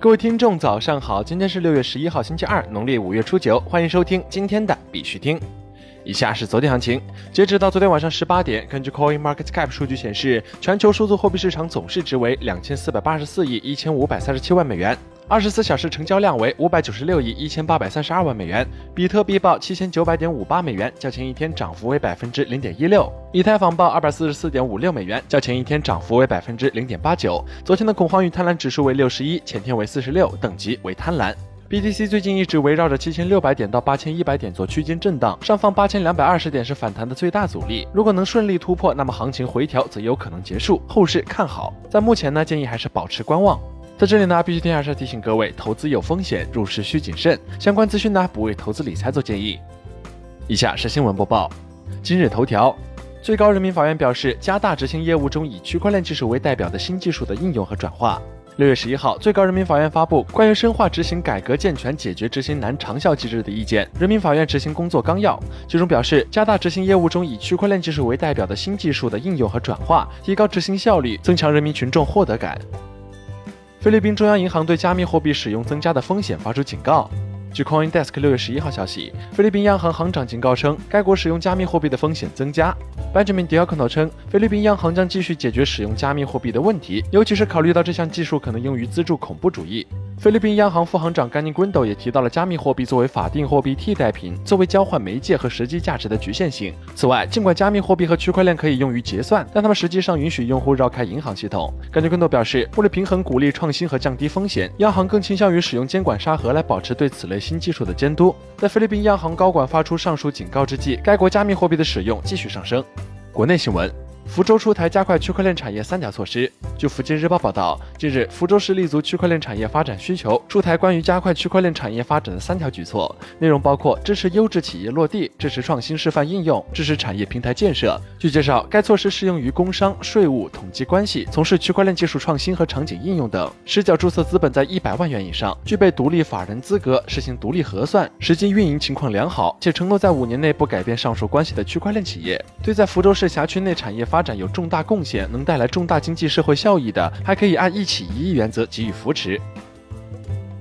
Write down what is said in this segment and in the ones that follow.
各位听众，早上好！今天是六月十一号，星期二，农历五月初九，欢迎收听今天的必须听。以下是昨天行情，截止到昨天晚上十八点，根据 Coin Market Cap 数据显示，全球数字货币市场总市值为两千四百八十四亿一千五百三十七万美元。二十四小时成交量为五百九十六亿一千八百三十二万美元，比特币报七千九百点五八美元，较前一天涨幅为百分之零点一六。以太坊报二百四十四点五六美元，较前一天涨幅为百分之零点八九。昨天的恐慌与贪婪指数为六十一，前天为四十六，等级为贪婪。BTC 最近一直围绕着七千六百点到八千一百点做区间震荡，上方八千两百二十点是反弹的最大阻力。如果能顺利突破，那么行情回调则有可能结束，后市看好。在目前呢，建议还是保持观望。在这里呢，必须天还是提醒各位，投资有风险，入市需谨慎。相关资讯呢，不为投资理财做建议。以下是新闻播报。今日头条：最高人民法院表示，加大执行业务中以区块链技术为代表的新技术的应用和转化。六月十一号，最高人民法院发布关于深化执行改革健全解决执行难长效机制的意见——人民法院执行工作纲要，其中表示，加大执行业务中以区块链技术为代表的新技术的应用和转化，提高执行效率，增强人民群众获得感。菲律宾中央银行对加密货币使用增加的风险发出警告。据 CoinDesk 六月十一号消息，菲律宾央行行长警告称，该国使用加密货币的风险增加。Benjamin Diacono 称，菲律宾央行将继续解决使用加密货币的问题，尤其是考虑到这项技术可能用于资助恐怖主义。菲律宾央行副行长甘尼昆斗也提到了加密货币作为法定货币替代品、作为交换媒介和实际价值的局限性。此外，尽管加密货币和区块链可以用于结算，但它们实际上允许用户绕开银行系统。甘尼昆斗表示，为了平衡鼓励创新和降低风险，央行更倾向于使用监管沙盒来保持对此类新技术的监督。在菲律宾央行高管发出上述警告之际，该国加密货币的使用继续上升。国内新闻。福州出台加快区块链产业三条措施。据福建日报报道，近日福州市立足区块链产业发展需求，出台关于加快区块链产业发展的三条举措，内容包括支持优质企业落地、支持创新示范应用、支持产业平台建设。据介绍，该措施适用于工商、税务、统计关系、从事区块链技术创新和场景应用等，实缴注册资本在一百万元以上，具备独立法人资格，实行独立核算，实际运营情况良好，且承诺在五年内不改变上述关系的区块链企业，对在福州市辖区内产业发发展有重大贡献，能带来重大经济社会效益的，还可以按一起一亿原则给予扶持。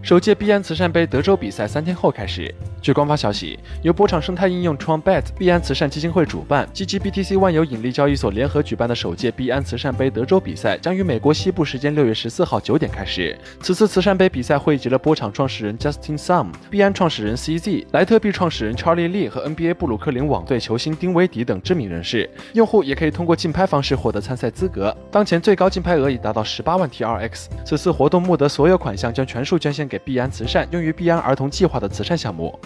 首届币安慈善杯德州比赛三天后开始。据官方消息，由波场生态应用 TronBet 币安慈善基金会主办，，GGBTC 万有引力交易所联合举办的首届币安慈善杯德州比赛将于美国西部时间六月十四号九点开始。此次慈善杯比赛汇集了波场创始人 Justin Sum、币安创始人 CZ、莱特币创始人 Charlie Lee 和 NBA 布鲁克林网队球星丁威迪等知名人士。用户也可以通过竞拍方式获得参赛资格，当前最高竞拍额已达到十八万 TRX。此次活动募得所有款项将全数捐献给币安慈善，用于币安儿童计划的慈善项目。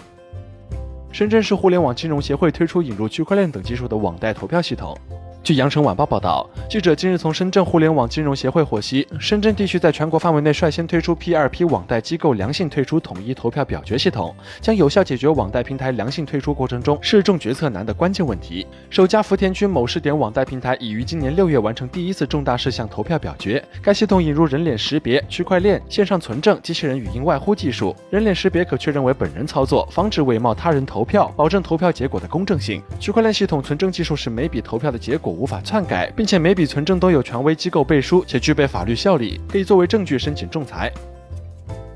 深圳市互联网金融协会推出引入区块链等技术的网贷投票系统。据羊城晚报报道，记者今日从深圳互联网金融协会获悉，深圳地区在全国范围内率先推出 P2P 网贷机构良性退出统一投票表决系统，将有效解决网贷平台良性退出过程中市众决策难的关键问题。首家福田区某试点网贷平台已于今年六月完成第一次重大事项投票表决。该系统引入人脸识别、区块链、线上存证、机器人语音外呼技术。人脸识别可确认为本人操作，防止伪冒他人投票，保证投票结果的公正性。区块链系统存证技术是每笔投票的结果。无法篡改，并且每笔存证都有权威机构背书，且具备法律效力，可以作为证据申请仲裁。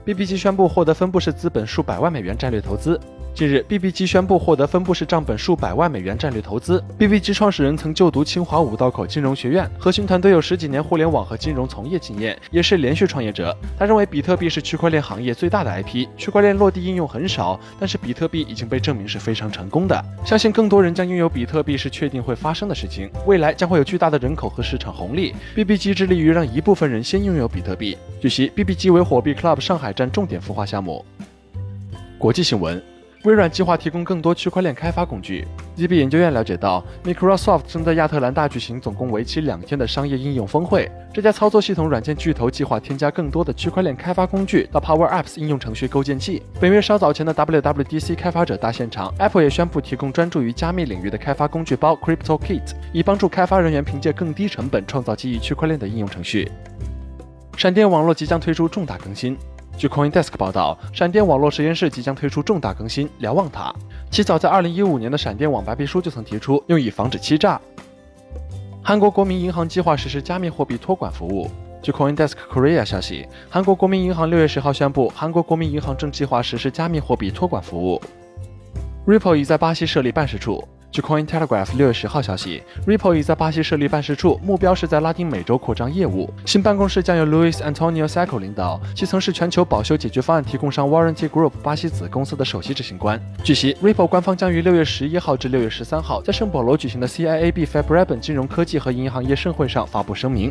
BBG 宣布获得分布式资本数百万美元战略投资。近日，BBG 宣布获得分布式账本数百万美元战略投资。BBG 创始人曾就读清华五道口金融学院，核心团队有十几年互联网和金融从业经验，也是连续创业者。他认为比特币是区块链行业最大的 IP，区块链落地应用很少，但是比特币已经被证明是非常成功的。相信更多人将拥有比特币是确定会发生的事情，未来将会有巨大的人口和市场红利。BBG 致力于让一部分人先拥有比特币。据悉，BBG 为火币 Club 上海站重点孵化项目。国际新闻。微软计划提供更多区块链开发工具。ZB 研究院了解到，Microsoft 正在亚特兰大举行总共为期两天的商业应用峰会。这家操作系统软件巨头计划添加更多的区块链开发工具到 Power Apps 应用程序构建器。本月稍早前的 WWDC 开发者大现场，Apple 也宣布提供专注于加密领域的开发工具包 Crypto Kit，以帮助开发人员凭借更低成本创造基于区块链的应用程序。闪电网络即将推出重大更新。据 CoinDesk 报道，闪电网络实验室即将推出重大更新——瞭望塔。其早在2015年的闪电网白皮书就曾提出，用以防止欺诈。韩国国民银行计划实施加密货币托管服务。据 CoinDesk Korea 消息，韩国国民银行六月十号宣布，韩国国民银行正计划实施加密货币托管服务。Ripple 已在巴西设立办事处。据 Cointelegraph 六月十号消息，Ripple 已在巴西设立办事处，目标是在拉丁美洲扩张业务。新办公室将由 Luis Antonio Seco 领导，其曾是全球保修解决方案提供商 Warranty Group 巴西子公司的首席执行官。据悉，Ripple 官方将于六月十一号至六月十三号在圣保罗举行的 CIAB Fabreben 金融科技和银行业盛会上发布声明。